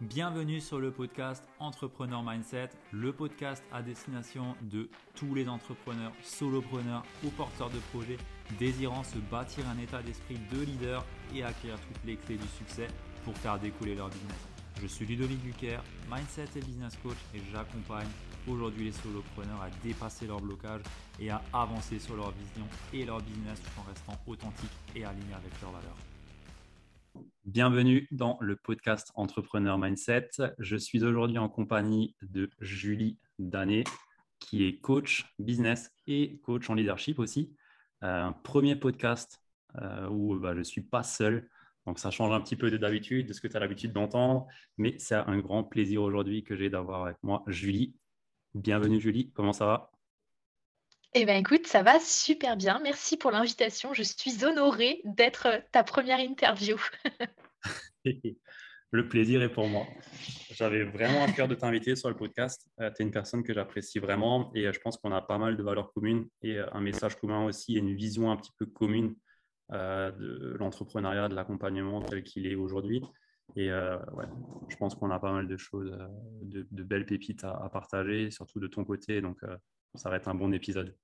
Bienvenue sur le podcast Entrepreneur Mindset, le podcast à destination de tous les entrepreneurs, solopreneurs ou porteurs de projets désirant se bâtir un état d'esprit de leader et acquérir toutes les clés du succès pour faire découler leur business. Je suis Ludovic Duquer, Mindset et Business Coach et j'accompagne aujourd'hui les solopreneurs à dépasser leurs blocages et à avancer sur leur vision et leur business tout en restant authentiques et alignés avec leurs valeurs. Bienvenue dans le podcast Entrepreneur Mindset. Je suis aujourd'hui en compagnie de Julie Danet, qui est coach business et coach en leadership aussi. Euh, un premier podcast euh, où bah, je ne suis pas seul. Donc, ça change un petit peu de d'habitude, de ce que tu as l'habitude d'entendre. Mais c'est un grand plaisir aujourd'hui que j'ai d'avoir avec moi Julie. Bienvenue Julie, comment ça va? Eh bien, écoute, ça va super bien. Merci pour l'invitation. Je suis honorée d'être euh, ta première interview. le plaisir est pour moi. J'avais vraiment à cœur de t'inviter sur le podcast. Euh, tu es une personne que j'apprécie vraiment et euh, je pense qu'on a pas mal de valeurs communes et un message commun aussi et une vision un petit peu commune de l'entrepreneuriat, de l'accompagnement tel qu'il est aujourd'hui. Et je pense qu'on a pas mal de choses, de, belles pépites à, à, partager, surtout de ton côté. Donc, ça va être un bon épisode.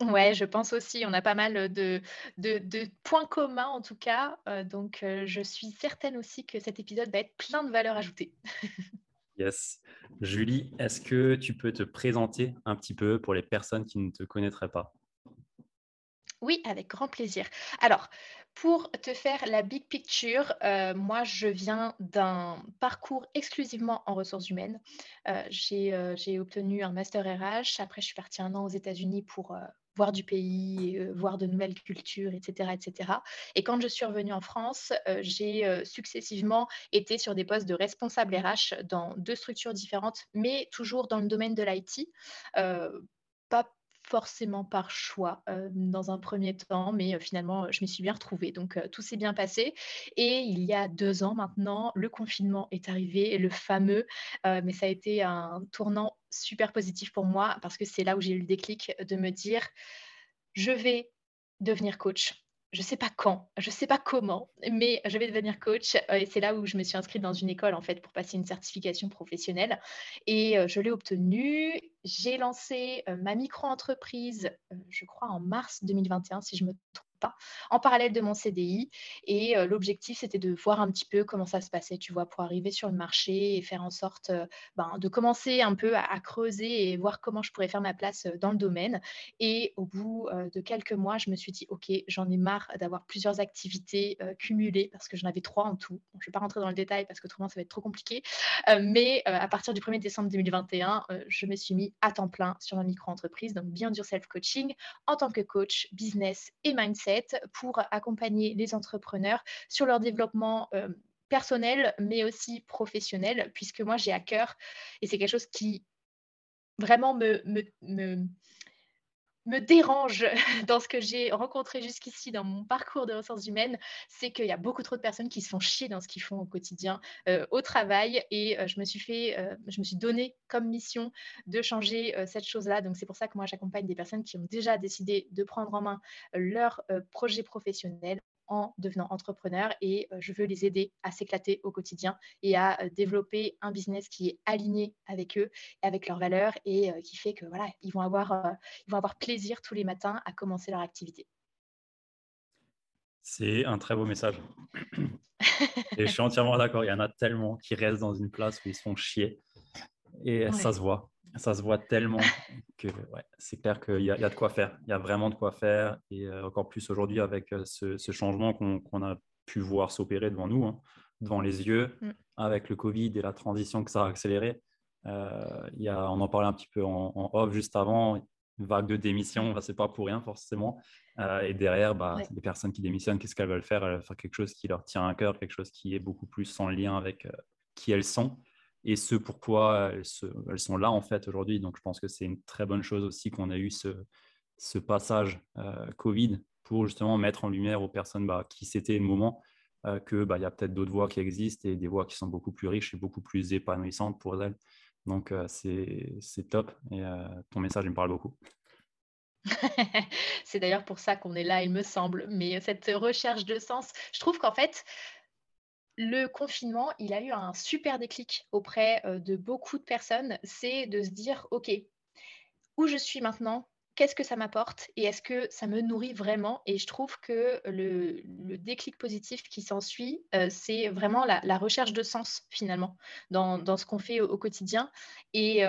Ouais, je pense aussi. On a pas mal de, de, points communs en tout cas. Euh, donc, euh, je suis certaine aussi que cet épisode va être plein de valeurs ajoutées. yes. Julie, est-ce que tu peux te présenter un petit peu pour les personnes qui ne te connaîtraient pas? Oui, avec grand plaisir. Alors, pour te faire la big picture, euh, moi, je viens d'un parcours exclusivement en ressources humaines. Euh, euh, j'ai obtenu un master RH. Après, je suis partie un an aux États-Unis pour voir du pays, voir de nouvelles cultures, etc., etc. Et quand je suis revenue en France, j'ai successivement été sur des postes de responsable RH dans deux structures différentes, mais toujours dans le domaine de l'IT. Forcément par choix dans un premier temps, mais finalement, je m'y suis bien retrouvée. Donc, tout s'est bien passé. Et il y a deux ans maintenant, le confinement est arrivé, le fameux, mais ça a été un tournant super positif pour moi parce que c'est là où j'ai eu le déclic de me dire, je vais devenir coach je ne sais pas quand, je ne sais pas comment, mais je vais devenir coach. Euh, et c'est là où je me suis inscrite dans une école, en fait, pour passer une certification professionnelle. Et euh, je l'ai obtenue. J'ai lancé euh, ma micro-entreprise, je crois, en mars 2021, si je me en parallèle de mon CDI. Et euh, l'objectif, c'était de voir un petit peu comment ça se passait, tu vois, pour arriver sur le marché et faire en sorte euh, ben, de commencer un peu à, creuser et voir comment je pourrais faire ma place euh, dans le domaine. Et au bout de quelques mois, je me suis dit, OK, j'en ai marre d'avoir plusieurs activités cumulées parce que j'en avais trois en tout. je ne vais pas rentrer dans le détail parce que autrement, ça va être trop compliqué. mais à partir du 1er décembre 2021, je me suis mis à temps plein sur ma micro-entreprise, donc bien du self-coaching en tant que coach, business et mindset pour accompagner les entrepreneurs sur leur développement euh, personnel, mais aussi professionnel, puisque moi j'ai à cœur, et c'est quelque chose qui vraiment me, me dérange dans ce que j'ai rencontré jusqu'ici dans mon parcours de ressources humaines, c'est qu'il y a beaucoup trop de personnes qui se font chier dans ce qu'ils font au quotidien euh, au travail. Et euh, je me suis fait, je me suis donné comme mission de changer cette chose-là. Donc c'est pour ça que moi j'accompagne des personnes qui ont déjà décidé de prendre en main leur projet professionnel en devenant entrepreneur et euh, je veux les aider à s'éclater au quotidien et à euh, développer un business qui est aligné avec eux, avec leurs valeurs et euh, qui fait que voilà, ils vont avoir, ils vont avoir plaisir tous les matins à commencer leur activité. C'est un très beau message. et je suis entièrement d'accord. Il y en a tellement qui restent dans une place où ils se font chier. Et ça se voit. Ça se voit tellement que c'est clair qu'il y, a de quoi faire. Il y a vraiment de quoi faire. Et euh, encore plus aujourd'hui avec euh, ce, changement qu'on a pu voir s'opérer devant nous, hein, devant les yeux, mm. avec le Covid et la transition que ça a accéléré. Euh, il y a, on en parlait un petit peu en, off juste avant, une vague de démission, ce n'est pas pour rien forcément. et derrière, bah, les personnes qui démissionnent, qu'est-ce qu'elles veulent faire? Elles veulent faire quelque chose qui leur tient à cœur, quelque chose qui est beaucoup plus en lien avec qui elles sont et ce pourquoi elles, sont là en fait aujourd'hui. Donc je pense que c'est une très bonne chose aussi qu'on a eu ce, passage euh, Covid pour justement mettre en lumière aux personnes bah, qui c'était le moment euh, que bah, il y a peut-être d'autres voies qui existent et des voies qui sont beaucoup plus riches et beaucoup plus épanouissantes pour elles. Donc euh, c'est top et ton message me parle beaucoup. c'est d'ailleurs pour ça qu'on est là, il me semble. Mais cette recherche de sens, je trouve qu'en fait, le confinement, il a eu un super déclic auprès de beaucoup de personnes, c'est de se dire, OK, où je suis maintenant, qu'est-ce que ça m'apporte et est-ce que ça me nourrit vraiment? Et je trouve que le, déclic positif qui s'ensuit, c'est vraiment la, recherche de sens finalement dans, ce qu'on fait au, quotidien. Et,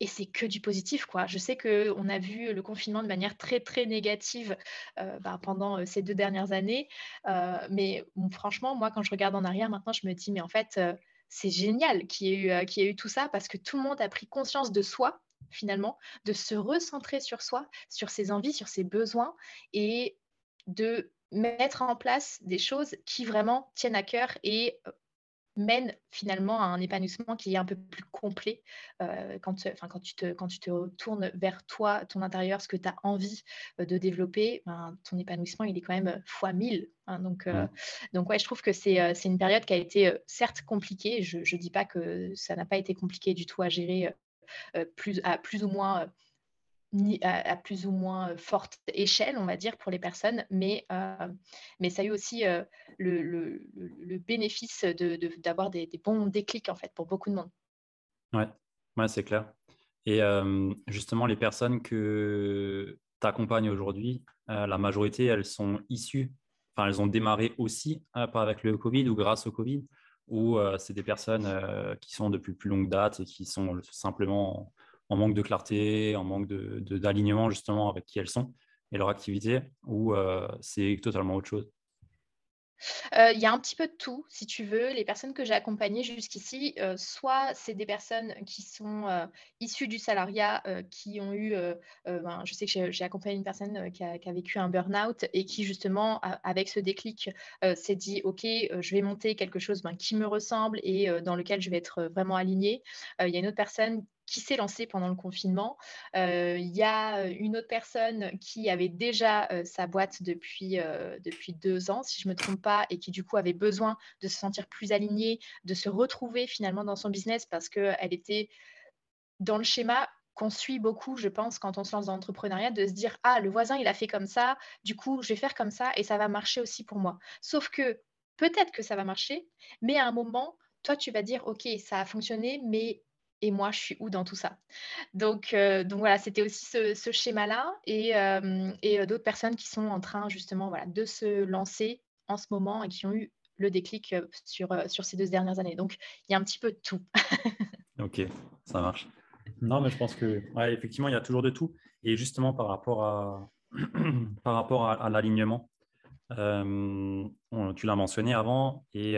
et c'est que du positif, quoi. Je sais qu'on a vu le confinement de manière très, très négative euh, bah, pendant euh, ces deux dernières années. Euh, mais franchement, moi, quand je regarde en arrière, maintenant, je me dis, mais en fait, c'est génial qu'il y, ait eu, eu tout ça parce que tout le monde a pris conscience de soi, finalement, de se recentrer sur soi, sur ses envies, sur ses besoins et de mettre en place des choses qui vraiment tiennent à cœur et mène finalement à un épanouissement qui est un peu plus complet euh, quand, quand, tu te, quand tu te retournes vers toi, ton intérieur, ce que tu as envie euh, de développer, ben, ton épanouissement, il est quand même fois mille. Hein. donc, euh, donc, ouais, je trouve que c'est une période qui a été certes compliquée. Je ne dis pas que ça n'a pas été compliqué du tout à gérer plus, à plus ou moins à, plus ou moins forte échelle, on va dire, pour les personnes, mais, mais ça a eu aussi le, bénéfice d'avoir de, des, des, bons déclics, en fait, pour beaucoup de monde. Ouais, ouais c'est clair. Et justement, les personnes que tu accompagnes aujourd'hui, la majorité, elles sont issues, enfin, elles ont démarré aussi, pas avec le Covid ou grâce au Covid, ou c'est des personnes qui sont depuis plus longue date et qui sont simplement en manque de clarté, en manque d'alignement de, justement avec qui elles sont et leur activité, ou euh, c'est totalement autre chose? Euh, il y a un petit peu de tout, si tu veux. Les personnes que j'ai accompagnées jusqu'ici, euh, soit c'est des personnes qui sont issues du salariat, qui ont eu, ben, je sais que j'ai accompagné une personne qui a, vécu un burn-out et qui justement, avec ce déclic, s'est dit, OK, je vais monter quelque chose ben, qui me ressemble et dans lequel je vais être vraiment alignée. Il y a une autre personne qui s'est lancé pendant le confinement. Euh, il y a euh, une autre personne qui avait déjà euh, sa boîte depuis, depuis deux ans, si je ne me trompe pas, et qui du coup avait besoin de se sentir plus alignée, de se retrouver finalement dans son business parce qu'elle était dans le schéma qu'on suit beaucoup, je pense, quand on se lance dans l'entrepreneuriat, de se dire Ah, le voisin, il a fait comme ça, du coup, je vais faire comme ça et ça va marcher aussi pour moi. Sauf que peut-être que ça va marcher, mais à un moment, toi, tu vas dire Ok, ça a fonctionné, mais et moi, je suis où dans tout ça? Donc, euh, donc voilà, c'était aussi ce, schéma-là et, euh, et euh, d'autres personnes qui sont en train justement voilà, de se lancer en ce moment et qui ont eu le déclic sur, sur ces deux dernières années. Donc, il y a un petit peu de tout. ok, ça marche. Non, mais je pense que, effectivement, il y a toujours de tout. Et justement, par rapport à, par rapport à, l'alignement, tu l'as mentionné avant, et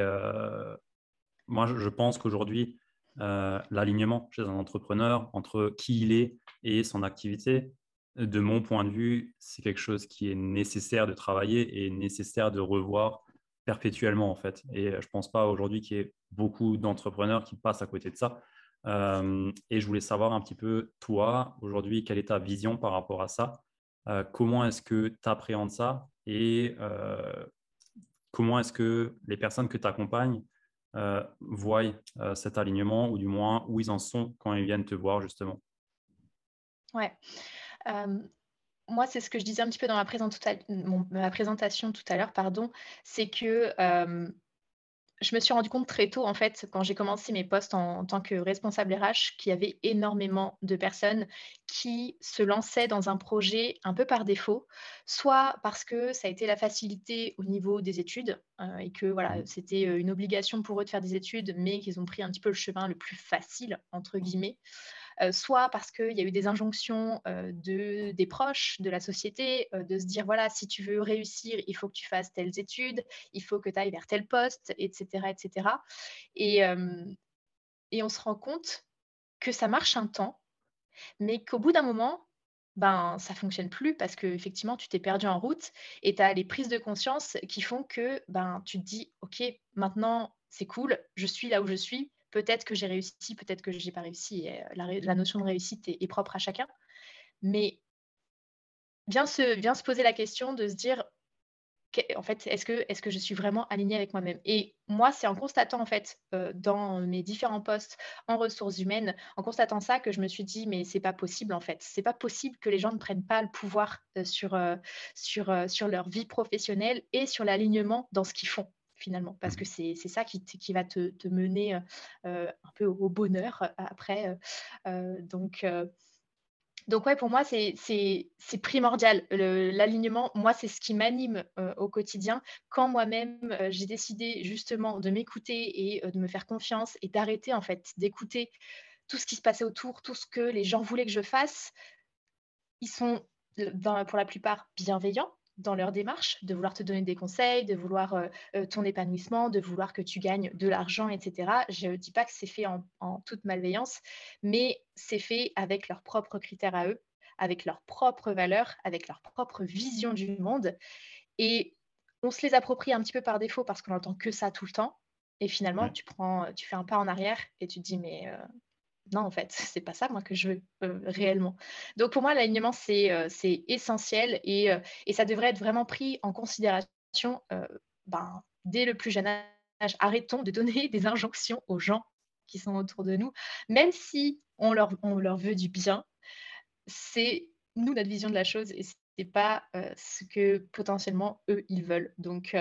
moi, je pense qu'aujourd'hui, euh, l'alignement chez un entrepreneur entre qui il est et son activité, de mon point de vue, c'est quelque chose qui est nécessaire de travailler et nécessaire de revoir perpétuellement en fait. Et je ne pense pas aujourd'hui qu'il y ait beaucoup d'entrepreneurs qui passent à côté de ça. Euh, et je voulais savoir un petit peu, toi, aujourd'hui, quelle est ta vision par rapport à ça? Euh, Comment est-ce que tu appréhendes ça? Et comment est-ce que les personnes que tu accompagnes euh, voient euh, cet alignement ou du moins où ils en sont quand ils viennent te voir justement Ouais. Euh, moi, c'est ce que je disais un petit peu dans ma, présentation tout à l'heure, pardon, c'est que je me suis rendu compte très tôt, en fait, quand j'ai commencé mes postes en, tant que responsable RH, qu'il y avait énormément de personnes qui se lançaient dans un projet un peu par défaut, soit parce que ça a été la facilité au niveau des études euh, et que voilà, mmh. c'était euh, une obligation pour eux de faire des études, mais qu'ils ont pris un petit peu le chemin le plus facile, entre guillemets. Euh, soit parce qu'il y a eu des injonctions euh, de, des proches, de la société, euh, de se dire, voilà, si tu veux réussir, il faut que tu fasses telles études, il faut que tu ailles vers tel poste, etc. etc. Et, et on se rend compte que ça marche un temps, mais qu'au bout d'un moment, ben, ça fonctionne plus parce que effectivement tu t'es perdu en route et tu as les prises de conscience qui font que ben, tu te dis, OK, maintenant c'est cool, je suis là où je suis, peut-être que j'ai réussi, peut-être que je n'ai pas réussi. Euh, la, notion de réussite est, propre à chacun. Mais vient se, poser la question de se dire, en fait, est-ce que, est que je suis vraiment alignée avec moi-même? Et moi, c'est en constatant, en fait, euh, dans mes différents postes en ressources humaines, en constatant ça, que je me suis dit, mais c'est pas possible, en fait. C'est pas possible que les gens ne prennent pas le pouvoir euh, sur, sur, sur leur vie professionnelle et sur l'alignement dans ce qu'ils font finalement, parce que c'est ça qui, qui, va te, te mener un peu au bonheur après. donc, donc ouais, pour moi, c'est primordial. L'alignement, moi, c'est ce qui m'anime euh, au quotidien. Quand moi-même, euh, j'ai décidé justement de m'écouter et euh, de me faire confiance et d'arrêter en fait d'écouter tout ce qui se passait autour, tout ce que les gens voulaient que je fasse, ils sont pour la plupart bienveillants dans leur démarche, de vouloir te donner des conseils, de vouloir euh, euh, ton épanouissement, de vouloir que tu gagnes de l'argent, etc. Je ne dis pas que c'est fait en, toute malveillance, mais c'est fait avec leurs propres critères à eux, avec leurs propres valeurs, avec leur propre vision du monde. Et on se les approprie un petit peu par défaut parce qu'on n'entend que ça tout le temps. Et finalement, tu, prends, tu fais un pas en arrière et tu te dis, mais euh, non, en fait, c'est pas ça, moi, que je veux euh, réellement. Donc, pour moi, l'alignement, c'est euh, essentiel euh, et, ça devrait être vraiment pris en considération ben, dès le plus jeune âge. Arrêtons de donner des injonctions aux gens qui sont autour de nous, même si on leur, veut du bien. C'est nous, notre vision de la chose et c'est pas ce que potentiellement eux, ils veulent. Donc,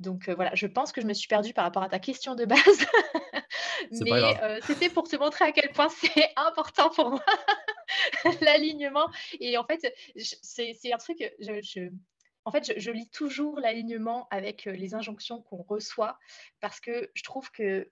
donc voilà, je pense que je me suis perdue par rapport à ta question de base. Mais euh, c'était pour te montrer à quel point c'est important pour moi, l'alignement. Et en fait, c'est un truc, je, en fait, je, lis toujours l'alignement avec euh, les injonctions qu'on reçoit parce que je trouve que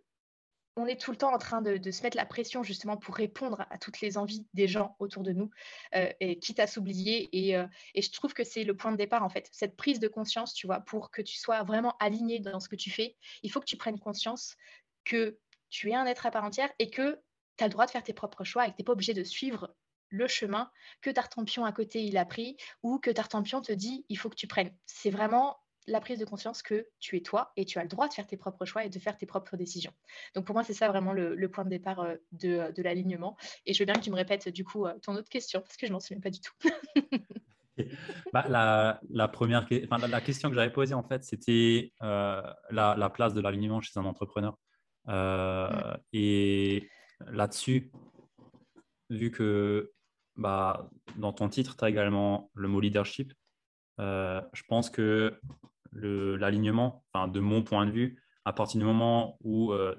on est tout le temps en train de, se mettre la pression justement pour répondre à toutes les envies des gens autour de nous, euh, et quitte à s'oublier. Et, et, je trouve que c'est le point de départ, en fait, cette prise de conscience, tu vois, pour que tu sois vraiment aligné dans ce que tu fais, il faut que tu prennes conscience que tu es un être à part entière et que tu as le droit de faire tes propres choix et que tu n'es pas obligé de suivre le chemin que Tartampion à côté il a pris ou que Tartampion te dit il faut que tu prennes. C'est vraiment la prise de conscience que tu es toi et tu as le droit de faire tes propres choix et de faire tes propres décisions. Donc pour moi, c'est ça vraiment le, point de départ euh, de, l'alignement. Et je veux bien que tu me répètes du coup euh, ton autre question parce que je m'en souviens pas du tout. Bah, la, première, question que j'avais posée en fait, c'était euh, la, place de l'alignement chez un entrepreneur. Euh, et là-dessus, vu que bah, dans ton titre, tu as également le mot leadership, euh, je pense que l'alignement, de mon point de vue, à partir du moment où euh,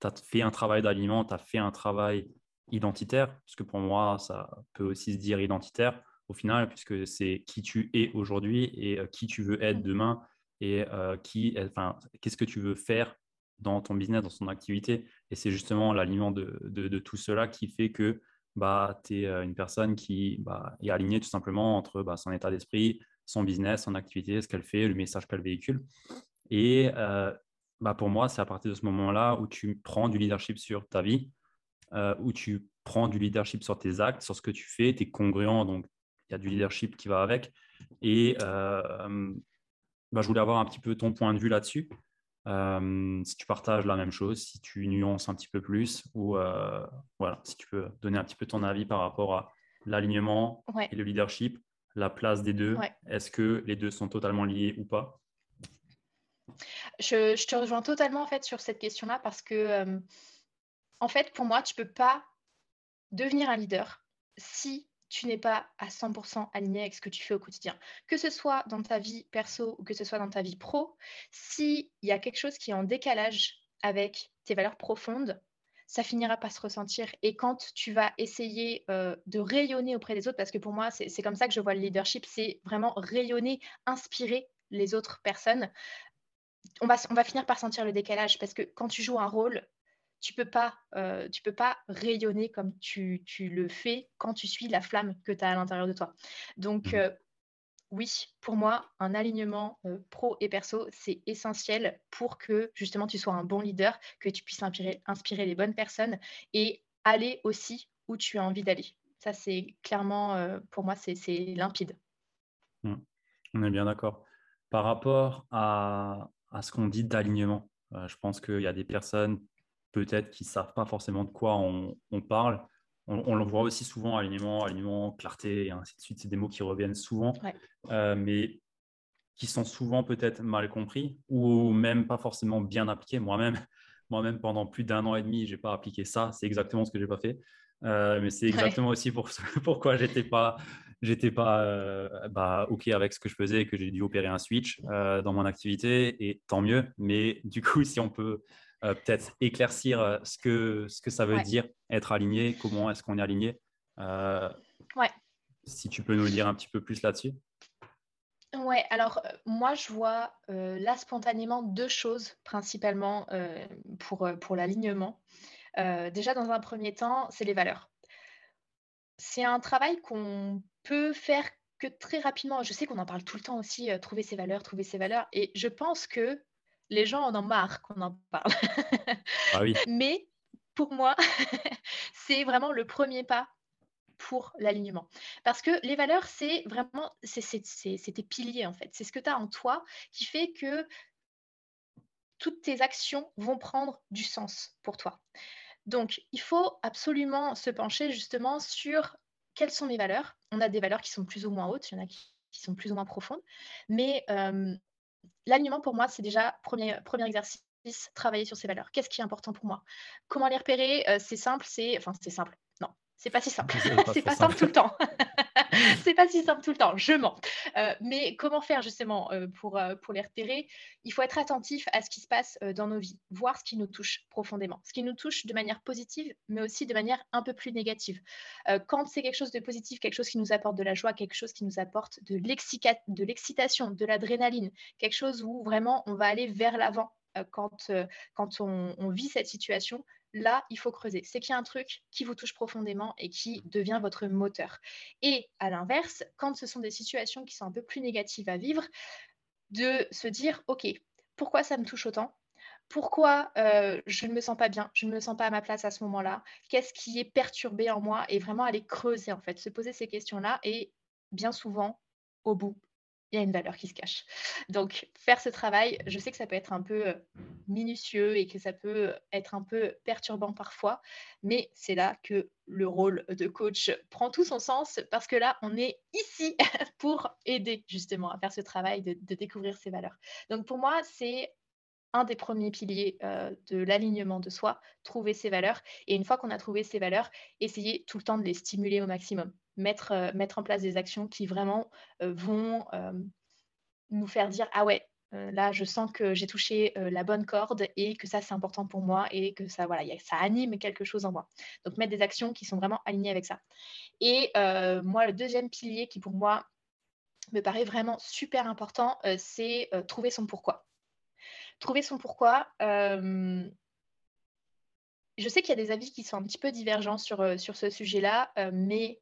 tu as fait un travail d'alignement, tu as fait un travail identitaire, parce que pour moi, ça peut aussi se dire identitaire au final, puisque c'est qui tu es aujourd'hui et qui tu veux être demain et qui, enfin, qu'est-ce que tu veux faire dans ton business, dans son activité. Et c'est justement l'aliment de, tout cela qui fait que bah, tu es euh, une personne qui bah, est alignée tout simplement entre bah, son état d'esprit, son business, son activité, ce qu'elle fait, le message qu'elle véhicule. Et euh, bah, pour moi, c'est à partir de ce moment-là où tu prends du leadership sur ta vie, euh, où tu prends du leadership sur tes actes, sur ce que tu fais, tu es congruent, donc il y a du leadership qui va avec. Et je voulais avoir un petit peu ton point de vue là-dessus. Euh, si tu partages la même chose, si tu nuances un petit peu plus, ou euh, voilà, si tu peux donner un petit peu ton avis par rapport à l'alignement et le leadership, la place des deux, est-ce que les deux sont totalement liés ou pas? Je, te rejoins totalement en fait sur cette question-là parce que euh, en fait pour moi tu peux pas devenir un leader si tu n'es pas à 100% aligné avec ce que tu fais au quotidien. Que ce soit dans ta vie perso ou que ce soit dans ta vie pro, s'il y a quelque chose qui est en décalage avec tes valeurs profondes, ça finira par se ressentir. Et quand tu vas essayer euh, de rayonner auprès des autres, parce que pour moi, c'est comme ça que je vois le leadership, c'est vraiment rayonner, inspirer les autres personnes, on va, on va finir par sentir le décalage, parce que quand tu joues un rôle, tu peux pas, euh, tu peux pas rayonner comme tu, le fais quand tu suis la flamme que tu as à l'intérieur de toi. Donc, mmh. euh, oui, pour moi, un alignement euh, pro et perso, c'est essentiel pour que justement tu sois un bon leader, que tu puisses inspirer, inspirer les bonnes personnes et aller aussi où tu as envie d'aller. Ça, c'est clairement, pour moi, c'est limpide. Mmh. On est bien d'accord. Par rapport à, à ce qu'on dit d'alignement, je pense qu'il y a des personnes peut-être qui ne savent pas forcément de quoi on, parle. On, le voit aussi souvent, alignement, alignement, clarté, et ainsi de suite. C'est des mots qui reviennent souvent, euh, mais qui sont souvent peut-être mal compris ou même pas forcément bien appliqués. Moi-même, moi-même pendant plus d'un an et demi, je n'ai pas appliqué ça. C'est exactement ce que je n'ai pas fait. Euh, mais c'est exactement aussi pour, pourquoi j'étais pas, j'étais pas euh, bah, OK avec ce que je faisais et que j'ai dû opérer un switch dans mon activité, et tant mieux. Mais du coup, si on peut euh, peut-être éclaircir ce que, ce que ça veut dire être aligné, comment est-ce qu'on est aligné. ouais. Si tu peux nous dire un petit peu plus là-dessus. Ouais, alors moi je vois là spontanément deux choses principalement pour, pour l'alignement. déjà dans un premier temps, c'est les valeurs. C'est un travail qu'on peut faire que très rapidement. Je sais qu'on en parle tout le temps aussi, trouver ses valeurs, trouver ses valeurs. Et je pense que les gens en ont marre qu'on en parle. Ah oui. Mais pour moi, c'est vraiment le premier pas pour l'alignement. Parce que les valeurs, c'est vraiment, c'est tes piliers en fait. C'est ce que tu as en toi qui fait que toutes tes actions vont prendre du sens pour toi. Donc, il faut absolument se pencher justement sur quelles sont mes valeurs. On a des valeurs qui sont plus ou moins hautes, il y en a qui, sont plus ou moins profondes. Mais euh, l'alignement, pour moi, c'est déjà premier, premier exercice travailler sur ces valeurs. Qu'est-ce qui est important pour moi? Comment les repérer? Euh, C'est simple, c'est enfin c'est simple. Non, c'est pas si simple. C'est pas, simple tout le temps. c'est pas si simple tout le temps, je mens. Euh, mais comment faire justement euh, pour, euh, pour les repérer? Il faut être attentif à ce qui se passe dans nos vies, voir ce qui nous touche profondément, ce qui nous touche de manière positive, mais aussi de manière un peu plus négative. quand c'est quelque chose de positif, quelque chose qui nous apporte de la joie, quelque chose qui nous apporte de l'excitation, de l'adrénaline, quelque chose où vraiment on va aller vers l'avant quand, quand on, vit cette situation, là, il faut creuser. C'est qu'il y a un truc qui vous touche profondément et qui devient votre moteur. Et à l'inverse, quand ce sont des situations qui sont un peu plus négatives à vivre, de se dire, OK, pourquoi ça me touche autant? Pourquoi euh, je ne me sens pas bien, je ne me sens pas à ma place à ce moment-là, qu'est-ce qui est perturbé en moi? Et vraiment aller creuser en fait, se poser ces questions-là et bien souvent, au bout, il y a une valeur qui se cache. Donc, faire ce travail, je sais que ça peut être un peu euh, minutieux et que ça peut être un peu perturbant parfois, mais c'est là que le rôle de coach prend tout son sens parce que là, on est ici pour aider justement à faire ce travail de, découvrir ces valeurs. Donc, pour moi, c'est un des premiers piliers euh, de l'alignement de soi, trouver ses valeurs. Et une fois qu'on a trouvé ces valeurs, essayer tout le temps de les stimuler au maximum mettre, euh, mettre en place des actions qui vraiment euh, vont euh, nous faire dire ah ouais là je sens que j'ai touché la bonne corde et que ça c'est important pour moi et que ça voilà ça anime quelque chose en moi. Donc mettre des actions qui sont vraiment alignées avec ça. Et moi le deuxième pilier qui pour moi me paraît vraiment super important c'est trouver son pourquoi. Trouver son pourquoi je sais qu'il y a des avis qui sont un petit peu divergents sur, sur ce sujet-là, mais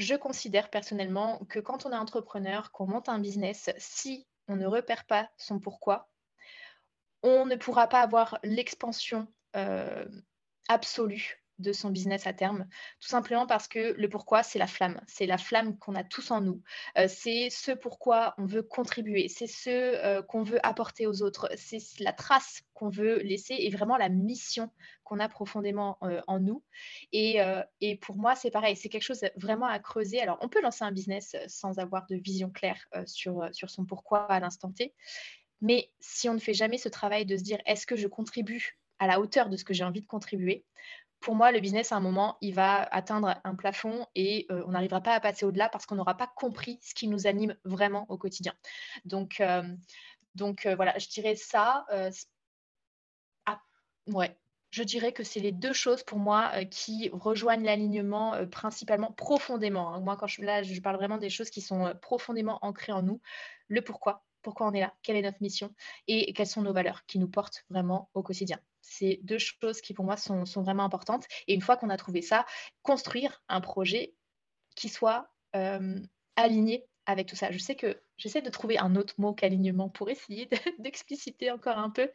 je considère personnellement que quand on est entrepreneur, qu'on monte un business, si on ne repère pas son pourquoi, on ne pourra pas avoir l'expansion euh, absolue de son business à terme, tout simplement parce que le pourquoi, c'est la flamme, c'est la flamme qu'on a tous en nous, euh, c'est ce pourquoi on veut contribuer, c'est ce euh, qu'on veut apporter aux autres, c'est la trace qu'on veut laisser et vraiment la mission qu'on a profondément euh, en nous. Et, pour moi, c'est pareil, c'est quelque chose vraiment à creuser. Alors, on peut lancer un business sans avoir de vision claire sur, sur son pourquoi à l'instant T, mais si on ne fait jamais ce travail de se dire est-ce que je contribue à la hauteur de ce que j'ai envie de contribuer, pour moi, le business, à un moment, il va atteindre un plafond et euh, on n'arrivera pas à passer au-delà parce qu'on n'aura pas compris ce qui nous anime vraiment au quotidien. Donc, euh, euh, voilà, je dirais ça. Ah, ouais, je dirais que c'est les deux choses pour moi qui rejoignent l'alignement principalement profondément. Hein. Moi, quand je, là, je parle vraiment des choses qui sont profondément ancrées en nous. Le pourquoi, pourquoi on est là, quelle est notre mission et quelles sont nos valeurs qui nous portent vraiment au quotidien. C'est deux choses qui pour moi sont, vraiment importantes. Et une fois qu'on a trouvé ça, construire un projet qui soit euh, aligné avec tout ça. Je sais que j'essaie de trouver un autre mot qu'alignement pour essayer d'expliciter encore un peu,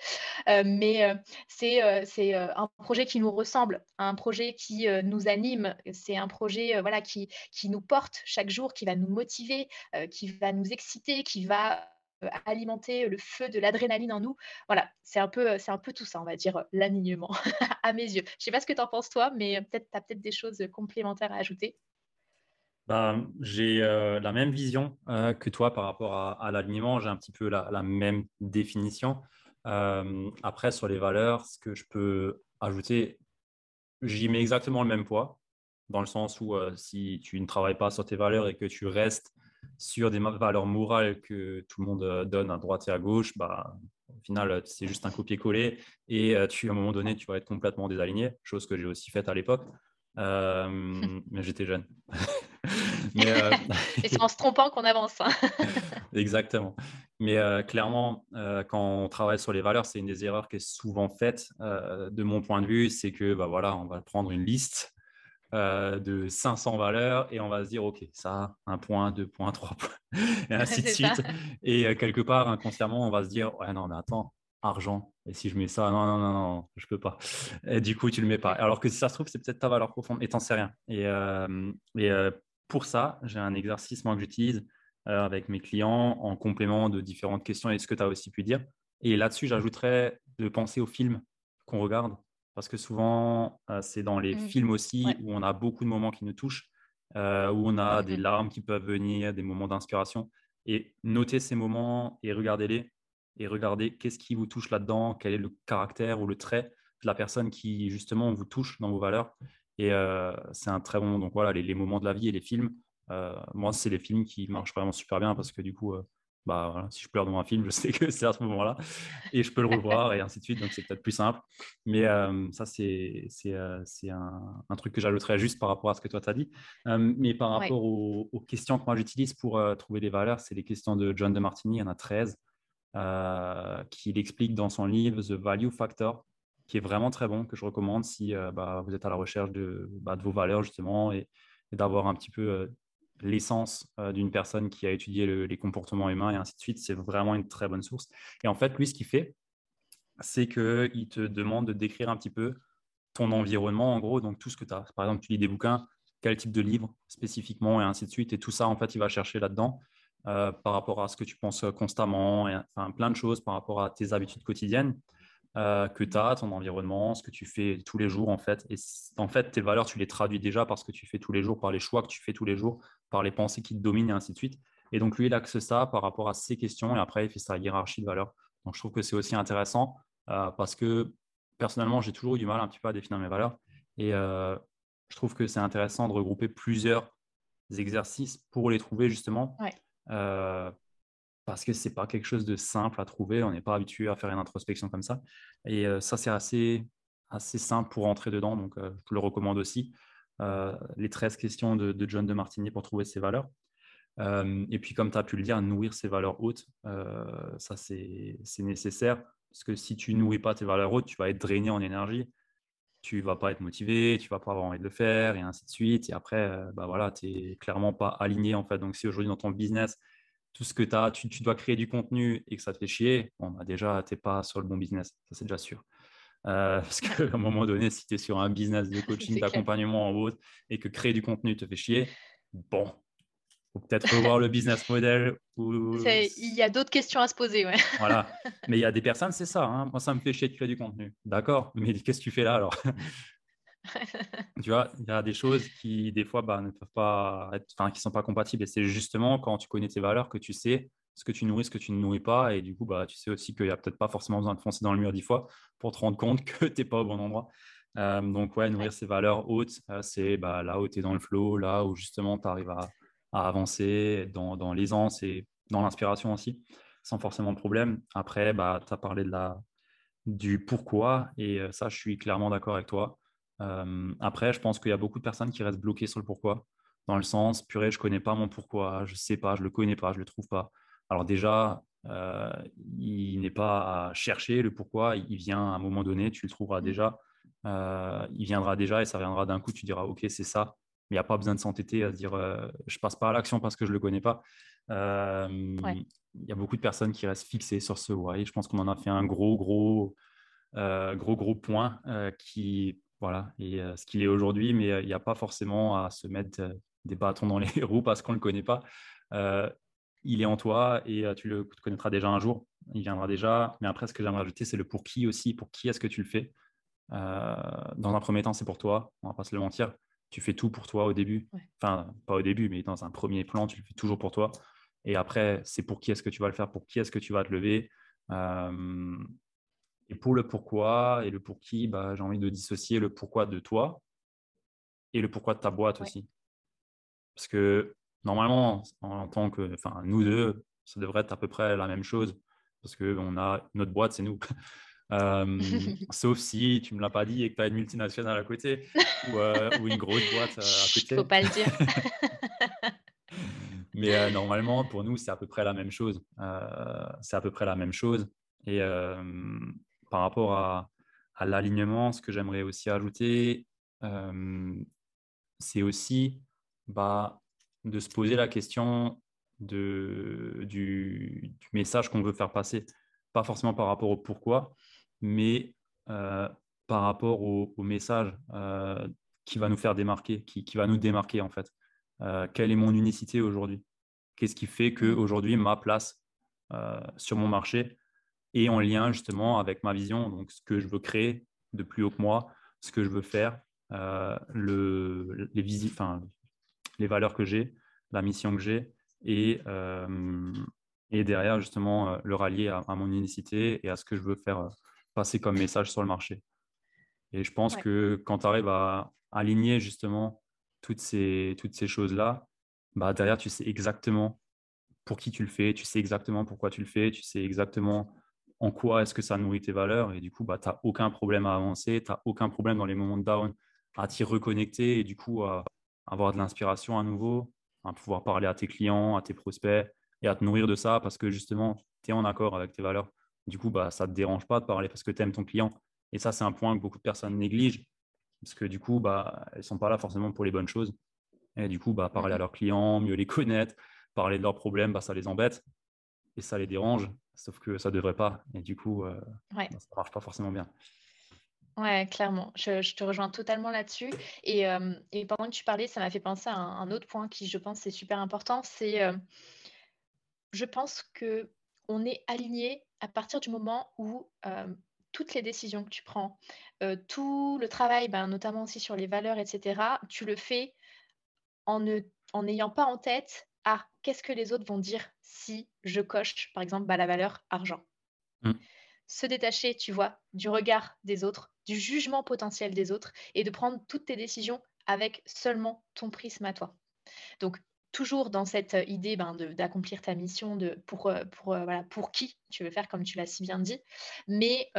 euh, mais euh, c'est un projet qui nous ressemble, un projet qui nous anime, c'est un projet voilà, qui, qui nous porte chaque jour, qui va nous motiver, qui va nous exciter, qui va alimenter le feu de l'adrénaline en nous. Voilà, c'est un peu, c'est un peu tout ça, on va dire, l'alignement à mes yeux. Je sais pas ce que tu en penses toi, mais peut-être tu as peut-être des choses complémentaires à ajouter. Bah, j'ai euh, la même vision euh, que toi par rapport à, l'alignement. J'ai un petit peu la, même définition. après, sur les valeurs, ce que je peux ajouter, j'y mets exactement le même poids. dans le sens où si tu ne travailles pas sur tes valeurs et que tu restes sur des valeurs morales que tout le monde donne à droite et à gauche, bah, au final, c'est juste un copier-coller et tu, à un moment donné, tu vas être complètement désaligné, chose que j'ai aussi faite à l'époque. mais j'étais jeune. mais, et c'est en se trompant qu'on avance. Hein. Exactement. Mais clairement, quand on travaille sur les valeurs, c'est une des erreurs qui est souvent faite, de mon point de vue, c'est que bah, voilà, on va prendre une liste de 500 valeurs et on va se dire, OK, ça, un point, deux points, trois points, et ainsi de suite. Et quelque part, inconsciemment, on va se dire, ouais, non, mais attends, argent, et si je mets ça, non, non, non, non, je peux pas. Et du coup, tu le mets pas. Alors que si ça se trouve, c'est peut-être ta valeur profonde, et t'en sais rien. Et, et pour ça, j'ai un exercice, moi, que j'utilise avec mes clients en complément de différentes questions et ce que tu as aussi pu dire. Et là-dessus, j'ajouterais de penser aux films qu'on regarde parce que souvent, euh, c'est dans les mmh. films aussi où on a beaucoup de moments qui nous touchent, euh, où on a des mmh larmes qui peuvent venir, des moments d'inspiration. Et notez ces moments et regardez-les. Et regardez qu'est-ce qui vous touche là-dedans, quel est le caractère ou le trait de la personne qui, justement, vous touche dans vos valeurs. Et euh, c'est un très bon. Donc voilà, les, les, moments de la vie et les films. moi, c'est les films qui marchent vraiment super bien parce que du coup, bah, si je pleure dans un film, je sais que c'est à ce moment-là et je peux le revoir et ainsi de suite. Donc, c'est peut-être plus simple. Mais ça, c'est euh, un, un, truc que j'ajouterais juste par rapport à ce que toi, tu as dit. mais par rapport aux, questions que moi, j'utilise pour trouver des valeurs, c'est les questions de John de Martini. Il y en a 13 euh, qu'il explique dans son livre The Value Factor, qui est vraiment très bon, que je recommande si bah, vous êtes à la recherche de, bah, de vos valeurs, justement, et, et d'avoir un petit peu l'essence euh, d'une personne qui a étudié les comportements humains et ainsi de suite. C'est vraiment une très bonne source. Et en fait, lui, ce qu'il fait, c'est qu'il te demande de décrire un petit peu ton environnement, en gros, donc tout ce que tu as. Par exemple, tu lis des bouquins, quel type de livre spécifiquement, et ainsi de suite. Et tout ça, en fait, il va chercher là-dedans euh, par rapport à ce que tu penses constamment, et, enfin, plein de choses par rapport à tes habitudes quotidiennes. Euh, que tu as, ton environnement, ce que tu fais tous les jours en fait. Et en fait, tes valeurs, tu les traduis déjà par ce que tu fais tous les jours, par les choix que tu fais tous les jours, par les pensées qui te dominent et ainsi de suite. Et donc lui, il axe ça par rapport à ces questions et après, il fait sa hiérarchie de valeurs. Donc je trouve que c'est aussi intéressant euh, parce que personnellement, j'ai toujours eu du mal un petit peu à définir mes valeurs. Et euh, je trouve que c'est intéressant de regrouper plusieurs exercices pour les trouver justement. Ouais parce que ce n'est pas quelque chose de simple à trouver. On n'est pas habitué à faire une introspection comme ça. Et euh, ça, c'est assez, assez simple pour rentrer dedans. Donc, euh, je le recommande aussi. Euh, les 13 questions de, John de Martini pour trouver ses valeurs. et puis, comme tu as pu le dire, nourrir ses valeurs hautes, ça, c'est nécessaire. Parce que si tu nourris pas tes valeurs hautes, tu vas être drainé en énergie. Tu vas pas être motivé, tu vas pas avoir envie de le faire, et ainsi de suite. Et après, bah voilà, tu n'es clairement pas aligné. En fait. Donc, si aujourd'hui dans ton business, tout ce que tu as, tu, dois créer du contenu et que ça te fait chier, bah déjà, tu n'es pas sur le bon business. Ça, c'est déjà sûr. Euh, parce qu'à un moment donné, si tu es sur un business de coaching, d'accompagnement en haut et que créer du contenu te fait chier, bon, faut peut-être revoir le business model. Il y a d'autres questions à se poser. Ouais. Voilà. Mais il y a des personnes, c'est ça. Hein. Moi, ça me fait chier de créer du contenu. D'accord, mais qu'est-ce que tu fais là alors? Tu vois, il y a des choses qui, des fois, bah, ne peuvent pas être, enfin, qui sont pas compatibles. Et c'est justement quand tu connais tes valeurs que tu sais ce que tu nourris, ce que tu ne nourris pas. Et du coup, bah, tu sais aussi qu'il n'y a peut-être pas forcément besoin de foncer dans le mur dix fois pour te rendre compte que tu n'es pas au bon endroit. Euh, donc, ouais, nourrir ses valeurs hautes, euh, c'est bah, là où tu es dans le flow, là où justement tu arrives à, avancer dans, dans l'aisance et dans l'inspiration aussi, sans forcément de problème. Après, bah, tu as parlé de la, du pourquoi. Et euh, ça, je suis clairement d'accord avec toi après, je pense qu'il y a beaucoup de personnes qui restent bloquées sur le pourquoi, dans le sens, purée, je ne connais pas mon pourquoi, je ne sais pas, je ne le connais pas, je ne le trouve pas. Alors déjà, euh, il n'est pas à chercher le pourquoi, il vient à un moment donné, tu le trouveras mmh. déjà, euh, il viendra déjà et ça viendra d'un coup, tu diras, ok, c'est ça, mais il n'y a pas besoin de s'entêter à se dire, euh, je passe pas à l'action parce que je ne le connais pas. Il y a beaucoup de personnes qui restent fixées sur ce why. Je pense qu'on en a fait un gros, gros, gros, gros point qui voilà, et ce qu'il est aujourd'hui, mais il n'y a pas forcément à se mettre des bâtons dans les roues parce qu'on ne le connaît pas. Il est en toi et tu le connaîtras déjà un jour. Il viendra déjà. Mais après, ce que j'aimerais ajouter, c'est le pour qui aussi. Pour qui est-ce que tu le fais? Dans un premier temps, c'est pour toi. On ne va pas se le mentir. Tu fais tout pour toi au début. Enfin, pas au début, mais dans un premier plan, tu le fais toujours pour toi. Et après, c'est pour qui est-ce que tu vas le faire? Pour qui est-ce que tu vas te lever? Et pour le pourquoi et le pour qui, bah, j'ai envie de dissocier le pourquoi de toi et le pourquoi de ta boîte aussi. Parce que normalement, en tant que, enfin, nous deux, ça devrait être à peu près la même chose parce que on a notre boîte, c'est nous. Euh, sauf si tu ne me l'as pas dit et que tu as une multinationale à côté ou, euh, une grosse boîte euh, à côté. Faut pas le dire. Mais normalement, pour nous, c'est à peu près la même chose. c'est à peu près la même chose. Et par rapport à, à l'alignement, ce que j'aimerais aussi ajouter, c'est aussi bah, de se poser la question de, du, message qu'on veut faire passer. Pas forcément par rapport au pourquoi, mais euh, par rapport au, message euh, qui va nous faire démarquer, qui, qui, va nous démarquer en fait. Euh, quelle est mon unicité aujourd'hui? Qu'est-ce qui fait qu'aujourd'hui, ma place sur mon marché est en lien justement avec ma vision, donc ce que je veux créer de plus haut que moi, ce que je veux faire, le, les, visites, enfin, les valeurs que j'ai, la mission que j'ai, et, euh, et derrière, justement, euh, le rallier à, mon unicité et à ce que je veux faire euh, passer comme message sur le marché. Et je pense que quand tu arrives à aligner justement toutes ces, toutes ces choses-là, bah derrière, tu sais exactement pour qui tu le fais, tu sais exactement pourquoi tu le fais, tu sais exactement en quoi est-ce que ça nourrit tes valeurs. Et du coup, bah, tu n'as aucun problème à avancer, tu n'as aucun problème dans les moments de down à t'y reconnecter et du coup à avoir de l'inspiration à nouveau, à pouvoir parler à tes clients, à tes prospects et à te nourrir de ça parce que justement, tu es en accord avec tes valeurs. Du coup, bah, ça ne te dérange pas de parler parce que tu aimes ton client. Et ça, c'est un point que beaucoup de personnes négligent parce que du coup, bah, elles ne sont pas là forcément pour les bonnes choses. Et du coup, bah, parler à leurs clients, mieux les connaître, parler de leurs problèmes, bah, ça les embête et ça les dérange, sauf que ça ne devrait pas. Et du coup, euh, bah, ça ne marche pas forcément bien. Ouais, clairement. Je, te rejoins totalement là-dessus. Et, pendant que tu parlais, ça m'a fait penser à un, autre point qui, je pense, est super important. C'est, je pense que on est aligné à partir du moment où toutes les décisions que tu prends, tout le travail, ben, notamment aussi sur les valeurs, etc., tu le fais en n'ayant pas en tête, ah, qu'est-ce que les autres vont dire si je coche, par exemple, bah, la valeur argent. Mmh. Se détacher, tu vois, du regard des autres, du jugement potentiel des autres et de prendre toutes tes décisions avec seulement ton prisme à toi. Donc, toujours dans cette euh, idée ben, d'accomplir ta mission, de, pour, euh, euh, pour qui tu veux faire, comme tu l'as si bien dit, mais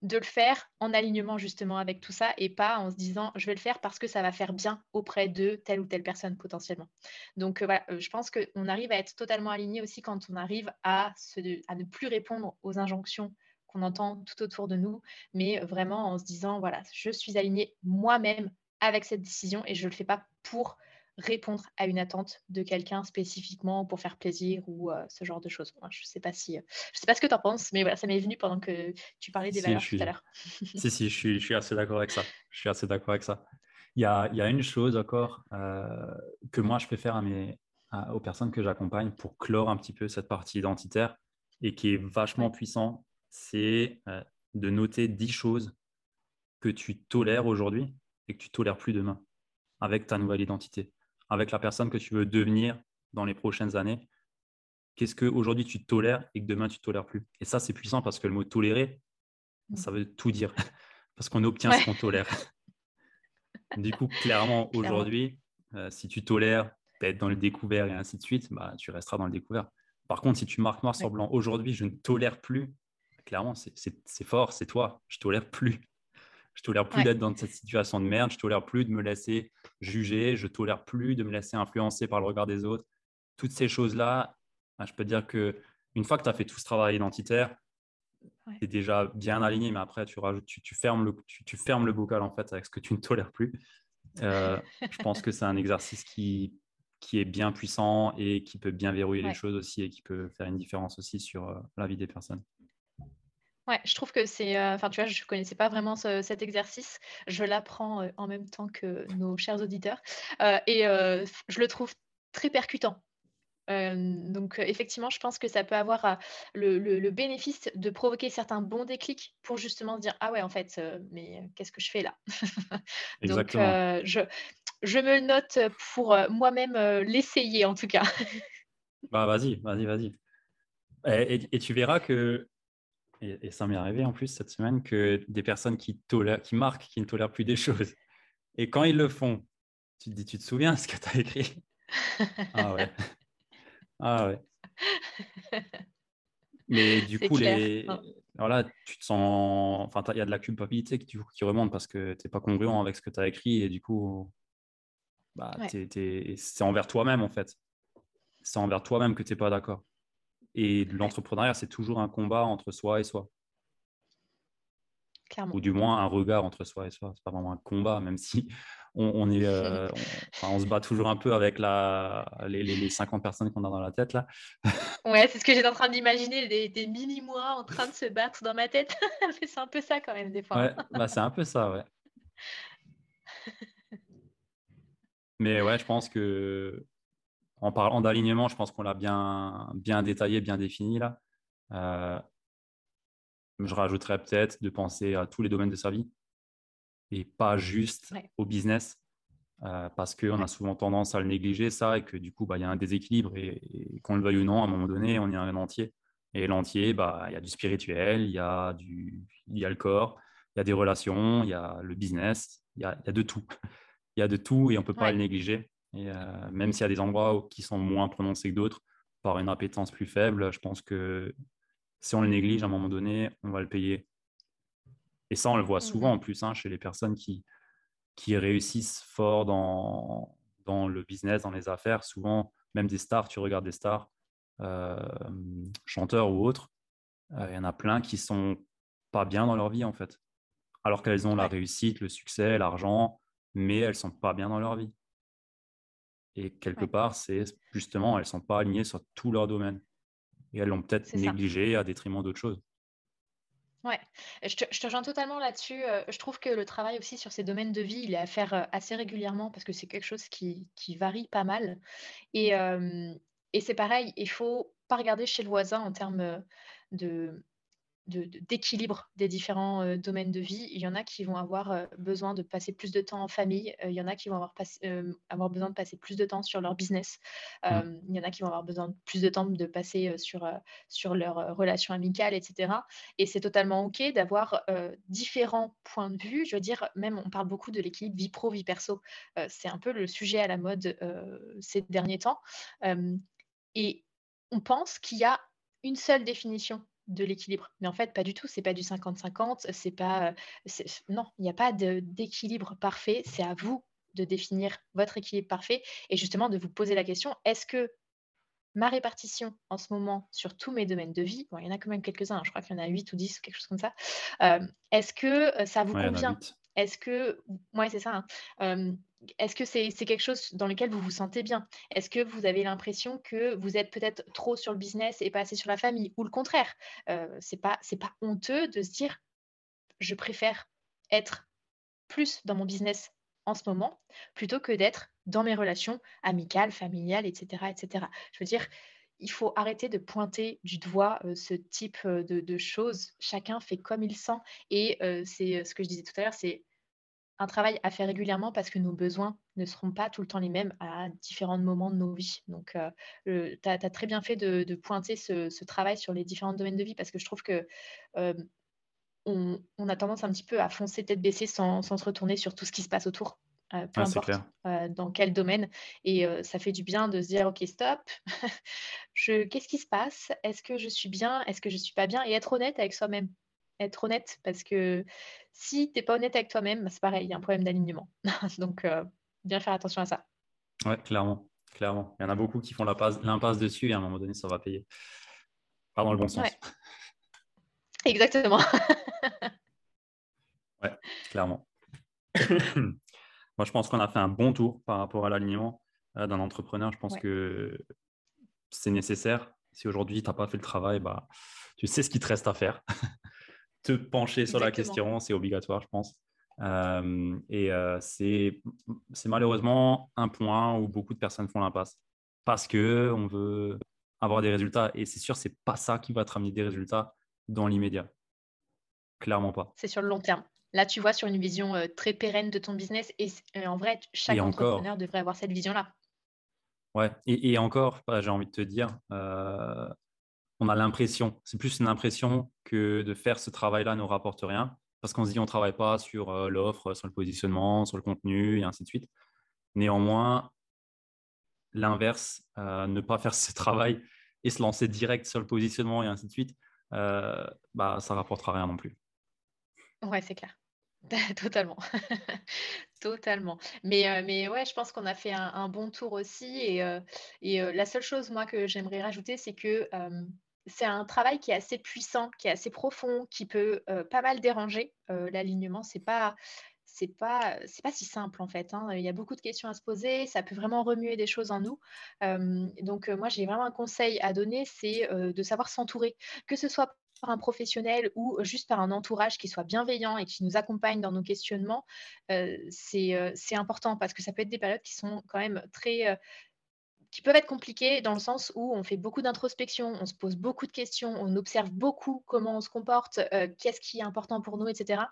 de le faire en alignement justement avec tout ça et pas en se disant je vais le faire parce que ça va faire bien auprès de telle ou telle personne potentiellement. Donc voilà, je pense qu'on arrive à être totalement aligné aussi quand on arrive à ne plus répondre aux injonctions qu'on entend tout autour de nous, mais vraiment en se disant, voilà, je suis alignée moi-même avec cette décision et je ne le fais pas pour répondre à une attente de quelqu'un spécifiquement pour faire plaisir ou euh, ce genre de choses. je ne sais pas si, je sais pas ce que tu en penses, mais voilà, ça m'est venu pendant que tu parlais des valeurs tout à l'heure. si, si, je suis, je suis assez d'accord avec ça. Je suis assez d'accord avec ça. Il y a, il y a une chose encore euh, que moi je fais faire à mes, aux personnes que j'accompagne pour clore un petit peu cette partie identitaire et qui est vachement puissant c'est euh, de noter 10 choses que tu tolères aujourd'hui et que tu tolères plus demain avec ta nouvelle identité, avec la personne que tu veux devenir dans les prochaines années. Qu'est-ce que aujourd'hui tu tolères et que demain tu tolères plus? Et ça, c'est puissant parce que le mot tolérer, mmh. ça veut tout dire parce qu'on obtient ce qu'on tolère. du coup, clairement, aujourd'hui, euh, si tu tolères d'être dans le découvert et ainsi de suite, bah, tu resteras dans le découvert. Par contre, si tu marques noir sur blanc, aujourd'hui, je ne tolère plus clairement, c'est fort, c'est toi. Je tolère plus. Je tolère plus d'être dans cette situation de merde. Je tolère plus de me laisser juger. Je tolère plus de me laisser influencer par le regard des autres. Toutes ces choses-là, bah, je peux te dire que une fois que tu as fait tout ce travail identitaire, tu es déjà bien aligné, mais après, tu, rajoutes, tu, fermes le, tu, fermes le bocal en fait avec ce que tu ne tolères plus. Euh, je pense que c'est un exercice qui, qui est bien puissant et qui peut bien verrouiller les choses aussi et qui peut faire une différence aussi sur euh, la vie des personnes. Ouais, je trouve que c'est, euh, enfin, tu vois, je connaissais pas vraiment cet exercice. Je l'apprends euh, en même temps que nos chers auditeurs, euh, et je le trouve très percutant. donc, effectivement, je pense que ça peut avoir le, bénéfice de provoquer certains bons déclics pour justement se dire ah ouais, en fait, mais qu'est-ce que je fais là Donc, je, je me le note pour moi-même l'essayer en tout cas. bah, vas-y, vas-y, vas-y. et, tu verras que et, ça m'est arrivé en plus cette semaine que des personnes qui, tolèrent, qui marquent, qui ne tolèrent plus des choses. Et quand ils le font, tu te dis, tu te souviens de ce que tu as écrit? Ah ouais. Ah ouais. Mais du coup, les... voilà, tu te sens. Enfin, il y a de la culpabilité qui, qui remonte parce que tu n'es pas congruent avec ce que tu as écrit et du coup, bah, c'est envers toi-même en fait. C'est envers toi-même que tu n'es pas d'accord. Et l'entrepreneuriat, c'est toujours un combat entre soi et soi. Clairement. Ou du moins un regard entre soi et soi. Ce n'est pas vraiment un combat, même si on, est, euh, on, se bat toujours un peu avec la, les, 50 personnes qu'on a dans la tête là. ouais, c'est ce que j'étais en train d'imaginer, des, mini-mois en train de se battre dans ma tête. c'est un peu ça quand même des fois. Ouais, bah, c'est un peu ça, ouais. Mais ouais, je pense que en parlant d'alignement, je pense qu'on l'a bien, bien détaillé, bien défini là. Euh, je rajouterais peut-être de penser à tous les domaines de sa vie et pas juste au business, euh, parce qu'on a souvent tendance à le négliger, ça, et que du coup, bah, il y a un déséquilibre, et, qu'on le veuille ou non, à un moment donné, on est un entier. Et l'entier, bah, il y a du spirituel, il y a, du, il y a le corps, il y a des relations, il y a le business, il y a, il y a de tout. Il y a de tout et on ne peut pas le négliger. Et euh, même s'il y a des endroits qui sont moins prononcés que d'autres, par une appétence plus faible, je pense que si on le néglige à un moment donné, on va le payer et ça, on le voit souvent en plus hein, chez les personnes qui, qui réussissent fort dans, dans le business, dans les affaires. Souvent, même des stars, tu regardes des stars, euh, chanteurs ou autres, euh, il y en a plein qui sont pas bien dans leur vie en fait. Alors qu'elles ont la réussite, le succès, l'argent, mais elles sont pas bien dans leur vie. Et quelque part, c'est justement, elles sont pas alignées sur tout leur domaine. Et elles l'ont peut-être négligé à détriment d'autres choses. Ouais, je te, je te rejoins totalement là-dessus. Euh, je trouve que le travail aussi sur ces domaines de vie, il est à faire euh, assez régulièrement parce que c'est quelque chose qui, qui varie pas mal. Et, et c'est pareil, il faut pas regarder chez le voisin en termes de, d'équilibre des différents euh, domaines de vie. Il y en a qui vont avoir euh, besoin de passer plus de temps en famille, euh, il y en a qui vont avoir, avoir, besoin de passer plus de temps sur leur business, mmh. il y en a qui vont avoir besoin de plus de temps de passer sur, sur leurs relations amicales, etc. Et c'est totalement OK d'avoir différents points de vue. Je veux dire, même on parle beaucoup de l'équilibre vie pro, vie perso. c'est un peu le sujet à la mode ces derniers temps. et on pense qu'il y a une seule définition de l'équilibre. Mais en fait, pas du tout. C'est pas du 50-50. C'est pas. Non, il n'y a pas d'équilibre parfait. C'est à vous de définir votre équilibre parfait et justement de vous poser la question est-ce que ma répartition en ce moment sur tous mes domaines de vie, bon, il y en a quand même quelques-uns, hein, je crois qu'il y en a 8 ou 10 ou quelque chose comme ça, est-ce que ça vous convient? Est-ce que, ouais, c'est ça, hein, est-ce que c'est quelque chose dans lequel vous vous sentez bien? Est-ce que vous avez l'impression que vous êtes peut-être trop sur le business et pas assez sur la famille? Ou le contraire euh, C'est pas, honteux de se dire je préfère être plus dans mon business en ce moment plutôt que d'être dans mes relations amicales, familiales, etc., etc. Je veux dire, il faut arrêter de pointer du doigt euh, ce type euh, de, choses. Chacun fait comme il sent. Et c'est ce que je disais tout à l'heure, c'est un travail à faire régulièrement parce que nos besoins ne seront pas tout le temps les mêmes à différents moments de nos vies. Donc, euh, tu as, très bien fait de, pointer ce, travail sur les différents domaines de vie parce que je trouve que euh, on, a tendance un petit peu à foncer tête baissée sans, sans se retourner sur tout ce qui se passe autour. Euh, peu ah, importe dans quel domaine. Et ça fait du bien de se dire, OK, stop, qu'est-ce qui se passe? Est-ce que je suis bien? Est-ce que je ne suis pas bien? Et être honnête avec soi-même être honnête parce que si tu n'es pas honnête avec toi-même, c'est pareil, il y a un problème d'alignement. Donc, euh, bien faire attention à ça. Ouais, clairement. Clairement. Il y en a beaucoup qui font l'impasse dessus et à un moment donné, ça va payer. Pas dans le bon sens. Exactement. ouais, clairement. Moi, je pense qu'on a fait un bon tour par rapport à l'alignement euh, d'un entrepreneur. Je pense que c'est nécessaire. Si aujourd'hui, tu n'as pas fait le travail, bah, tu sais ce qu'il te reste à faire. te pencher sur la question, c'est obligatoire, je pense. Euh, et euh, c'est malheureusement un point où beaucoup de personnes font l'impasse parce que on veut avoir des résultats. Et c'est sûr, c'est pas ça qui va te ramener des résultats dans l'immédiat. Clairement pas. C'est sur le long terme. Là, tu vois, sur une vision euh, très pérenne de ton business. Et, en vrai, chaque entrepreneur devrait avoir cette vision-là. Ouais, et, et encore, bah, j'ai envie de te dire, on a l'impression, c'est plus une impression que de faire ce travail-là ne rapporte rien. parce qu'on se dit on ne travaille pas sur euh, l'offre, sur le positionnement, sur le contenu et ainsi de suite. Néanmoins, l'inverse, euh, ne pas faire ce travail et se lancer direct sur le positionnement et ainsi de suite, euh, bah, ça ne rapportera rien non plus. Ouais, c'est clair. Totalement. Totalement. Mais, mais ouais, je pense qu'on a fait un, bon tour aussi. Et, et la seule chose, moi, que j'aimerais rajouter, c'est que c'est un travail qui est assez puissant, qui est assez profond, qui peut pas mal déranger. L'alignement, c'est pas pas c'est si simple en fait. Hein. Il y a beaucoup de questions à se poser, ça peut vraiment remuer des choses en nous. donc moi j'ai vraiment un conseil à donner, c'est de savoir s'entourer, que ce soit par un professionnel ou juste par un entourage qui soit bienveillant et qui nous accompagne dans nos questionnements, c'est important parce que ça peut être des périodes qui sont quand même très qui peuvent être compliquées dans le sens où on fait beaucoup d'introspection, on se pose beaucoup de questions, on observe beaucoup comment on se comporte, euh, qu'est-ce qui est important pour nous, etc.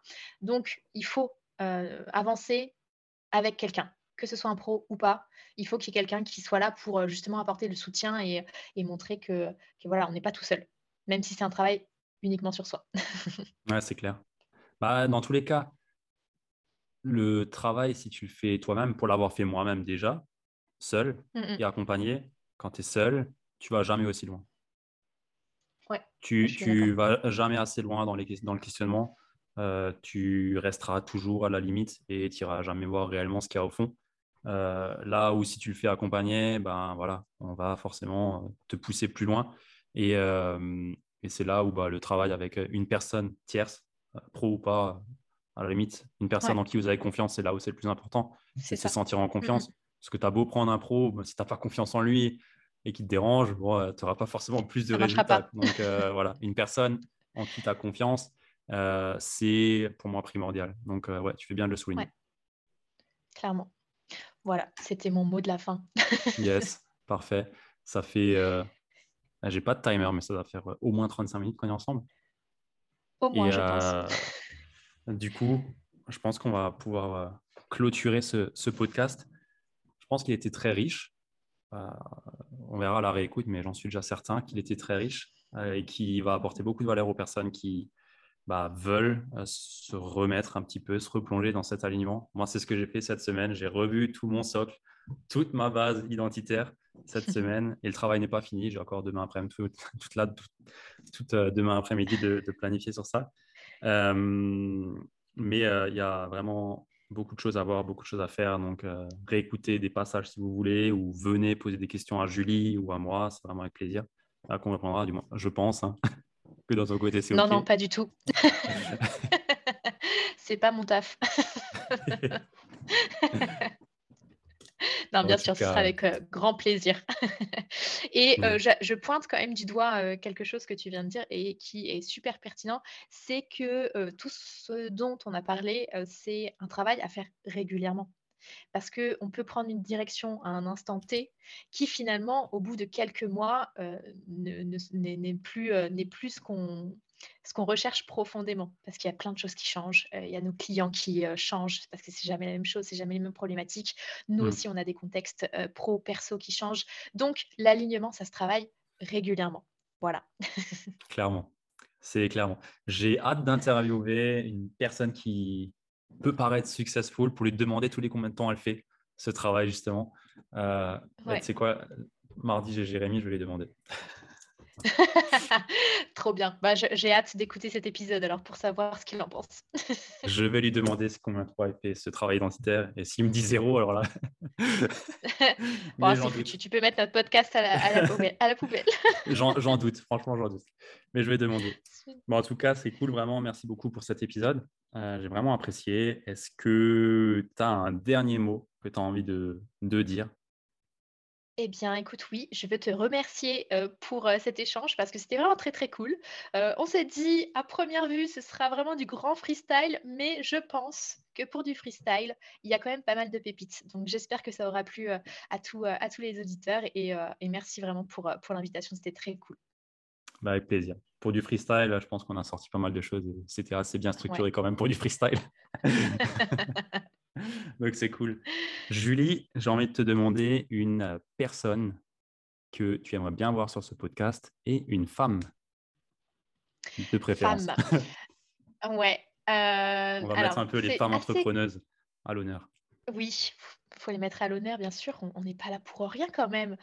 Donc, il faut euh, avancer avec quelqu'un, que ce soit un pro ou pas. Il faut qu'il y ait quelqu'un qui soit là pour euh, justement apporter le soutien et, montrer que, voilà, on n'est pas tout seul, même si c'est un travail uniquement sur soi. ouais, c'est clair. Bah, dans tous les cas, le travail, si tu le fais toi-même, pour l'avoir fait moi-même déjà, seul mmh et accompagné, quand tu es seul, tu vas jamais aussi loin. Ouais, tu tu vas jamais assez loin dans, les, dans le questionnement. Euh, tu resteras toujours à la limite et tu n'iras jamais voir réellement ce qu'il y a au fond. Euh, là où si tu le fais accompagner, ben voilà, on va forcément euh, te pousser plus loin. Et, et c'est là où bah, le travail avec une personne tierce, pro ou pas, à la limite, une personne en qui vous avez confiance, c'est là où c'est le plus important. C'est se sentir en confiance. Parce que tu as beau prendre un pro, si tu n'as pas confiance en lui et qu'il te dérange, bon, tu n'auras pas forcément plus de résultats. Donc euh, voilà, une personne en qui tu as confiance, euh, c'est pour moi primordial. Donc euh, ouais, tu fais bien de le souligner. Clairement. Voilà, c'était mon mot de la fin. yes, parfait. Ça fait. J'ai pas de timer, mais ça va faire au moins 35 minutes qu'on est ensemble. Au moins, je pense. Du coup, je pense qu'on va pouvoir clôturer ce, ce podcast. Je pense qu'il était très riche. Euh, on verra la réécoute, mais j'en suis déjà certain qu'il était très riche euh, et qui va apporter beaucoup de valeur aux personnes qui bah, veulent euh, se remettre un petit peu, se replonger dans cet alignement. Moi, c'est ce que j'ai fait cette semaine. J'ai revu tout mon socle, toute ma base identitaire cette semaine et le travail n'est pas fini. J'ai encore demain après-midi, toute, là, toute, demain après-midi de, de, planifier sur ça. mais il y a vraiment beaucoup de choses à voir, beaucoup de choses à faire. Donc, euh, réécoutez des passages si vous voulez, ou venez poser des questions à Julie ou à moi, c'est vraiment avec plaisir. Qu'on répondra, du moins, je pense, hein, que dans ton côté, c'est Non, non, pas du tout. c'est pas mon taf. Non, bien sûr, ce sera avec euh, grand plaisir. et euh, je, pointe quand même du doigt euh, quelque chose que tu viens de dire et qui est super pertinent, c'est que tout ce dont on a parlé, c'est un travail à faire régulièrement. Parce qu'on peut prendre une direction à un instant T qui finalement, au bout de quelques mois, n'est plus, plus ce qu'on ce qu'on recherche profondément, parce qu'il y a plein de choses qui changent. Euh, il y a nos clients qui euh, changent, parce que c'est jamais la même chose, c'est jamais les mêmes problématiques. Nous mmh. aussi, on a des contextes euh, pro, perso qui changent. Donc, l'alignement, ça se travaille régulièrement. Voilà. clairement, c'est clairement. J'ai hâte d'interviewer une personne qui peut paraître successful pour lui demander tous les combien de temps elle fait ce travail, justement. C'est quoi? Mardi, j'ai Jérémy, je vais lui demander. Trop bien. Bah, j'ai hâte d'écouter cet épisode alors pour savoir ce qu'il en pense. je vais lui demander combien de fois il fait ce travail identitaire. Et s'il me dit zéro, alors là. Tu peux mettre notre podcast à la, poubelle. j'en doute, franchement, j'en doute. Mais je vais demander. Bon, en tout cas, c'est cool, vraiment. Merci beaucoup pour cet épisode. Euh, j'ai vraiment apprécié. Est-ce que tu as un dernier mot que tu as envie de, de dire? Eh bien, écoute, oui, je veux te remercier pour cet échange parce que c'était vraiment très très cool. on s'est dit à première vue, ce sera vraiment du grand freestyle, mais je pense que pour du freestyle, il y a quand même pas mal de pépites. Donc, j'espère que ça aura plu à, à tous les auditeurs et, merci vraiment pour, pour l'invitation. C'était très cool. Bah, avec plaisir. Pour du freestyle, je pense qu'on a sorti pas mal de choses. C'était assez bien structuré quand même pour du freestyle. Donc c'est cool. Julie, j'ai envie de te demander une personne que tu aimerais bien voir sur ce podcast et une femme de préférence. Femme. ouais. Euh, on va mettre un peu les femmes entrepreneuses à l'honneur. Oui, il faut les mettre à l'honneur, bien sûr. On n'est pas là pour rien quand même.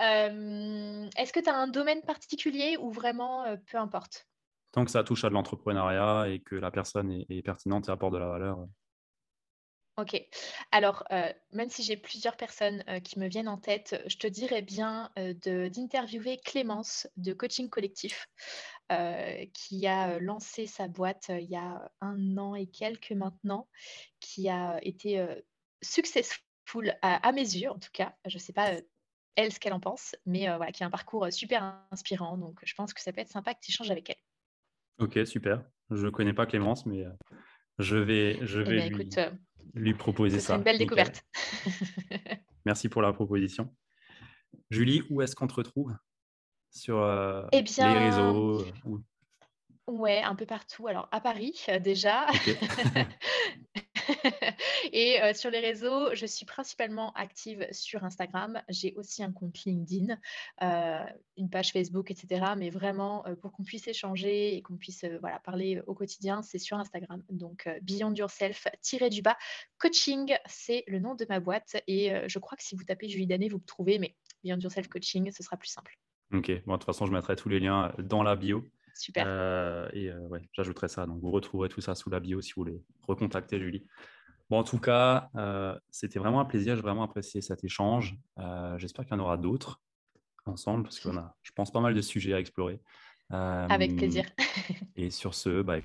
Euh, est-ce que tu as un domaine particulier ou vraiment peu importe? Tant que ça touche à de l'entrepreneuriat et que la personne est, pertinente et apporte de la valeur. Ok. Alors, même si j'ai plusieurs personnes qui me viennent en tête, je te dirais bien d'interviewer Clémence de Coaching Collectif, qui a lancé sa boîte il y a un an et quelques maintenant, qui a été successful à, mes yeux, en tout cas. Je ne sais pas elle ce qu'elle en pense, mais voilà, qui a un parcours super inspirant. Donc, je pense que ça peut être sympa que tu échanges avec elle. Ok, super. Je ne connais pas Clémence, mais je vais, je eh vais lui, lui, proposer ça. C'est une belle découverte. Merci pour la proposition. Julie, où est-ce qu'on te retrouve Sur eh les réseaux Ouais, un peu partout. Alors, à Paris, déjà. Et euh, sur les réseaux, je suis principalement active sur Instagram. J'ai aussi un compte LinkedIn, euh, une page Facebook, etc. Mais vraiment, euh, pour qu'on puisse échanger et qu'on puisse voilà, parler au quotidien, c'est sur Instagram. Donc, Beyond Yourself, tiré du bas, coaching, c'est le nom de ma boîte. Et je crois que si vous tapez Julie Danet, vous me trouvez, mais Beyond Yourself Coaching, ce sera plus simple. Ok, bon, de toute façon, je mettrai tous les liens dans la bio. Super. et ouais, j'ajouterai ça. Donc, vous retrouverez tout ça sous la bio si vous voulez recontacter Julie. Bon, en tout cas, euh, c'était vraiment un plaisir. J'ai vraiment apprécié cet échange. Euh, j'espère qu'il y en aura d'autres ensemble parce qu'on a, je pense, pas mal de sujets à explorer. Avec plaisir. et sur ce, bah,